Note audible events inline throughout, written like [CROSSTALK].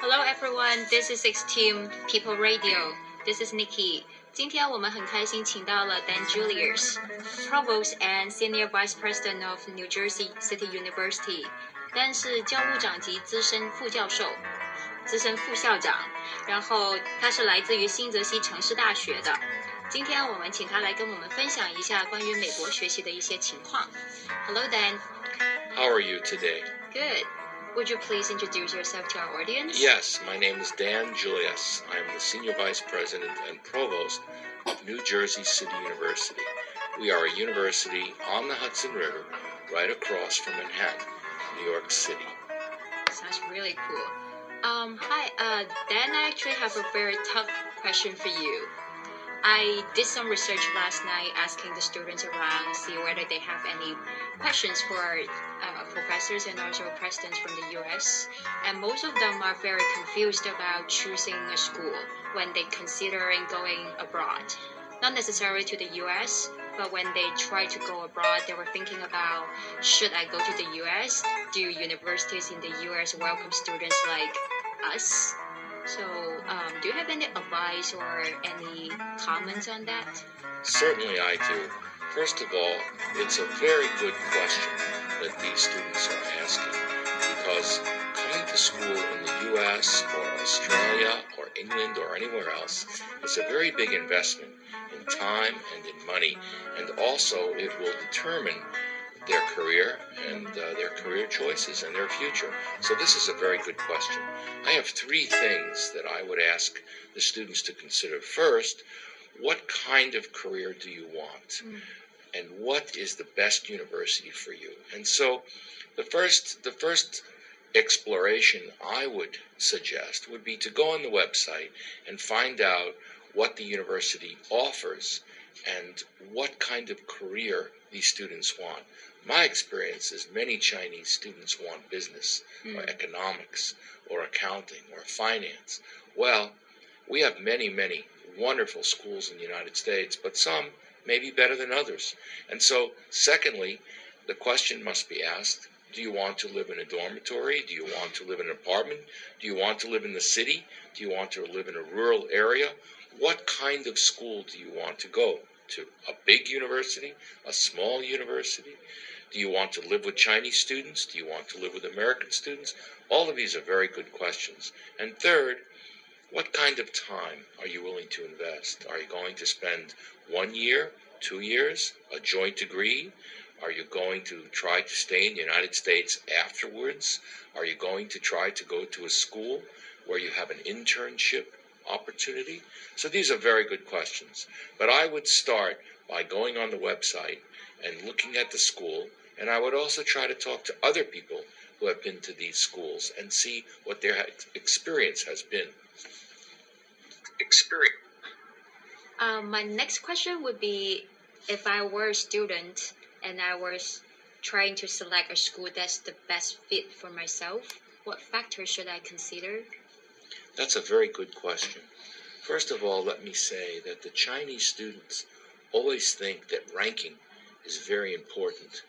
Hello everyone, this is Extreme People Radio. This is Nikki. 今天我们很开心请到了 Dan Julius, Provost and Senior Vice President of New Jersey City University. Dan 是教务长及资深副教授、资深副校长，然后他是来自于新泽西城市大学的。今天我们请他来跟我们分享一下关于美国学习的一些情况。Hello Dan. How are you today? Good. Would you please introduce yourself to our audience? Yes, my name is Dan Julius. I am the Senior Vice President and Provost of New Jersey City University. We are a university on the Hudson River, right across from Manhattan, New York City. Sounds really cool. Um, hi, uh, Dan, I actually have a very tough question for you. I did some research last night asking the students around, to see whether they have any questions for uh, professors and also presidents from the US. And most of them are very confused about choosing a school when they considering going abroad. Not necessarily to the US, but when they try to go abroad, they were thinking about should I go to the US? Do universities in the US welcome students like us? So, um, do you have any advice or any comments on that? Certainly, I do. First of all, it's a very good question that these students are asking because coming to school in the US or Australia or England or anywhere else is a very big investment in time and in money, and also it will determine their career and uh, their career choices and their future. So, this is a very good question. I have three things that I would ask the students to consider. First, what kind of career do you want? Mm. And what is the best university for you? And so, the first, the first exploration I would suggest would be to go on the website and find out what the university offers and what kind of career these students want. My experience is many Chinese students want business mm. or economics or accounting or finance. Well, we have many, many wonderful schools in the United States, but some may be better than others. And so, secondly, the question must be asked do you want to live in a dormitory? Do you want to live in an apartment? Do you want to live in the city? Do you want to live in a rural area? What kind of school do you want to go to? A big university? A small university? Do you want to live with Chinese students? Do you want to live with American students? All of these are very good questions. And third, what kind of time are you willing to invest? Are you going to spend one year, two years, a joint degree? Are you going to try to stay in the United States afterwards? Are you going to try to go to a school where you have an internship opportunity? So these are very good questions. But I would start by going on the website and looking at the school. And I would also try to talk to other people who have been to these schools and see what their experience has been. Experience. Um, my next question would be if I were a student and I was trying to select a school that's the best fit for myself, what factors should I consider? That's a very good question. First of all, let me say that the Chinese students always think that ranking is very important.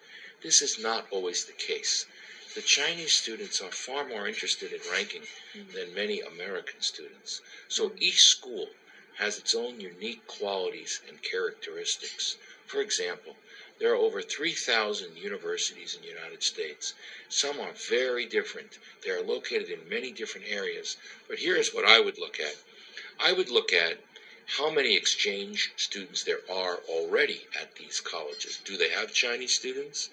This is not always the case. The Chinese students are far more interested in ranking mm-hmm. than many American students. So each school has its own unique qualities and characteristics. For example, there are over 3,000 universities in the United States. Some are very different. They are located in many different areas. But here's what I would look at I would look at how many exchange students there are already at these colleges. Do they have Chinese students?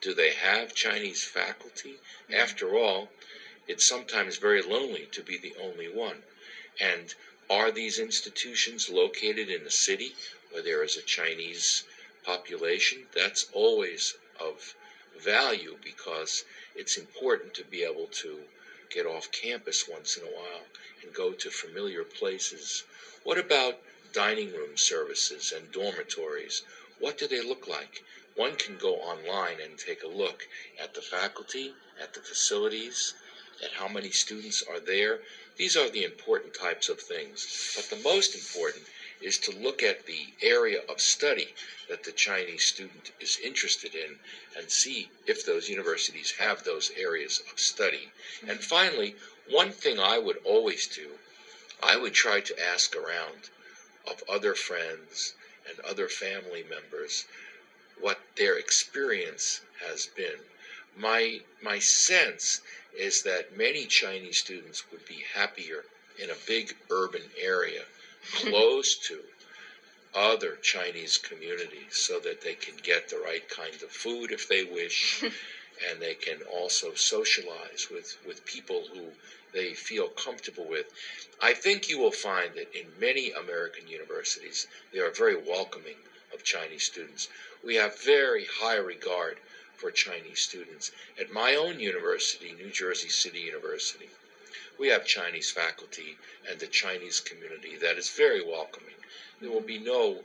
Do they have Chinese faculty? Mm-hmm. After all, it's sometimes very lonely to be the only one. And are these institutions located in a city where there is a Chinese population? That's always of value because it's important to be able to get off campus once in a while and go to familiar places what about dining room services and dormitories? What do they look like? One can go online and take a look at the faculty, at the facilities, at how many students are there. These are the important types of things. But the most important is to look at the area of study that the Chinese student is interested in and see if those universities have those areas of study. And mm-hmm. finally, one thing I would always do, I would try to ask around of other friends and other family members what their experience has been. My, my sense is that many Chinese students would be happier in a big urban area close to other Chinese communities so that they can get the right kind of food if they wish, [LAUGHS] and they can also socialize with, with people who they feel comfortable with. I think you will find that in many American universities, they are very welcoming of Chinese students. We have very high regard for Chinese students. At my own university, New Jersey City University, we have Chinese faculty and the Chinese community that is very welcoming. There will be no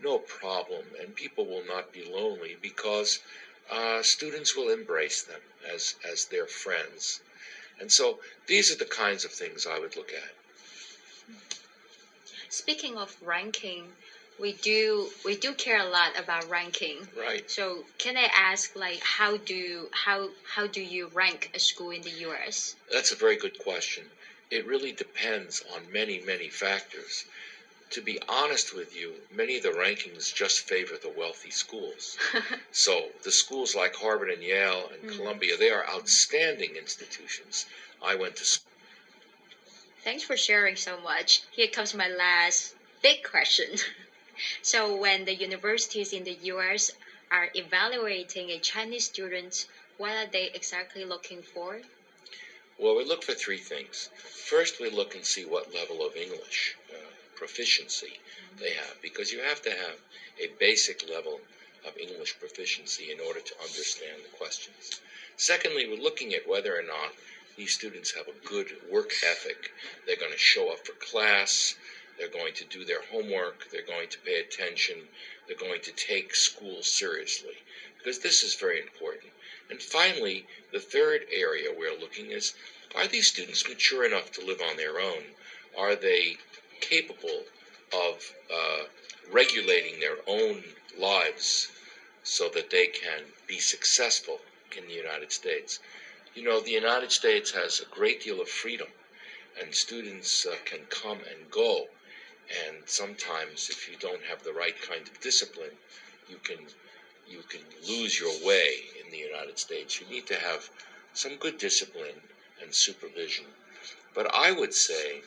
no problem, and people will not be lonely because uh, students will embrace them as as their friends. And so these are the kinds of things I would look at. Speaking of ranking, we do we do care a lot about ranking. Right. So can I ask like how do how how do you rank a school in the US? That's a very good question. It really depends on many, many factors. To be honest with you, many of the rankings just favor the wealthy schools. [LAUGHS] so the schools like Harvard and Yale and Mm. Columbia, they are outstanding institutions. I went to school. Thanks for sharing so much. Here comes my last big question. [LAUGHS] so, when the universities in the US are evaluating a Chinese student, what are they exactly looking for? Well, we look for three things. First, we look and see what level of English uh, proficiency they have, because you have to have a basic level of English proficiency in order to understand the questions. Secondly, we're looking at whether or not these students have a good work ethic. They're going to show up for class, they're going to do their homework, they're going to pay attention, they're going to take school seriously, because this is very important. And finally, the third area we're looking is are these students mature enough to live on their own? Are they capable of uh, regulating their own lives so that they can be successful in the United States? You know, the United States has a great deal of freedom, and students uh, can come and go. Sometimes, if you don't have the right kind of discipline, you can you can lose your way in the United States. You need to have some good discipline and supervision. But I would say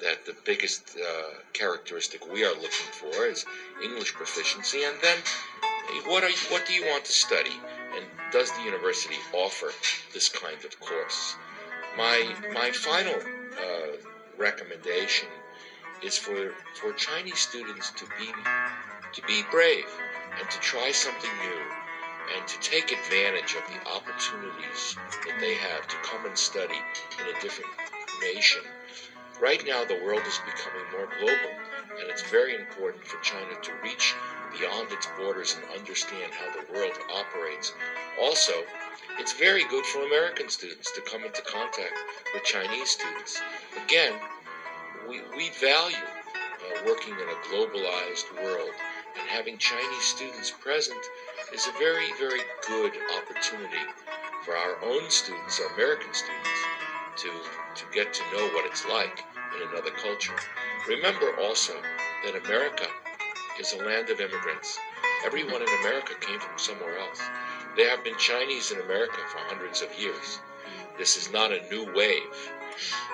that the biggest uh, characteristic we are looking for is English proficiency, and then what are you, what do you want to study, and does the university offer this kind of course? My my final uh, recommendation is for for Chinese students to be to be brave and to try something new and to take advantage of the opportunities that they have to come and study in a different nation. Right now, the world is becoming more global, and it's very important for China to reach beyond its borders and understand how the world operates. Also, it's very good for American students to come into contact with Chinese students. Again, we, we value uh, working in a globalized world, and having Chinese students present is a very, very good opportunity for our own students, our American students, to, to get to know what it's like in another culture. Remember also that America is a land of immigrants. Everyone in America came from somewhere else. There have been Chinese in America for hundreds of years. This is not a new wave.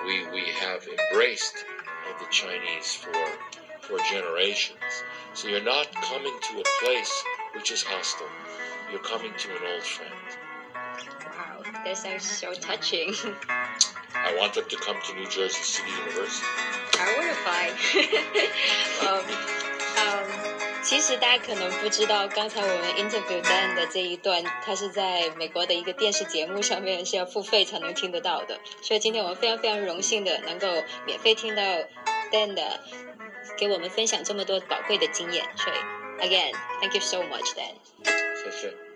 We, we have embraced uh, the Chinese for, for generations. So you're not coming to a place which is hostile. You're coming to an old friend. Wow, that sounds so touching. I want them to come to New Jersey City University. I would apply. [LAUGHS] um, um, 其实大家可能不知道，刚才我们 interview Dan 的这一段，他是在美国的一个电视节目上面是要付费才能听得到的。所以今天我们非常非常荣幸的能够免费听到 Dan 的给我们分享这么多宝贵的经验。所以 again，thank you so much Dan。谢谢。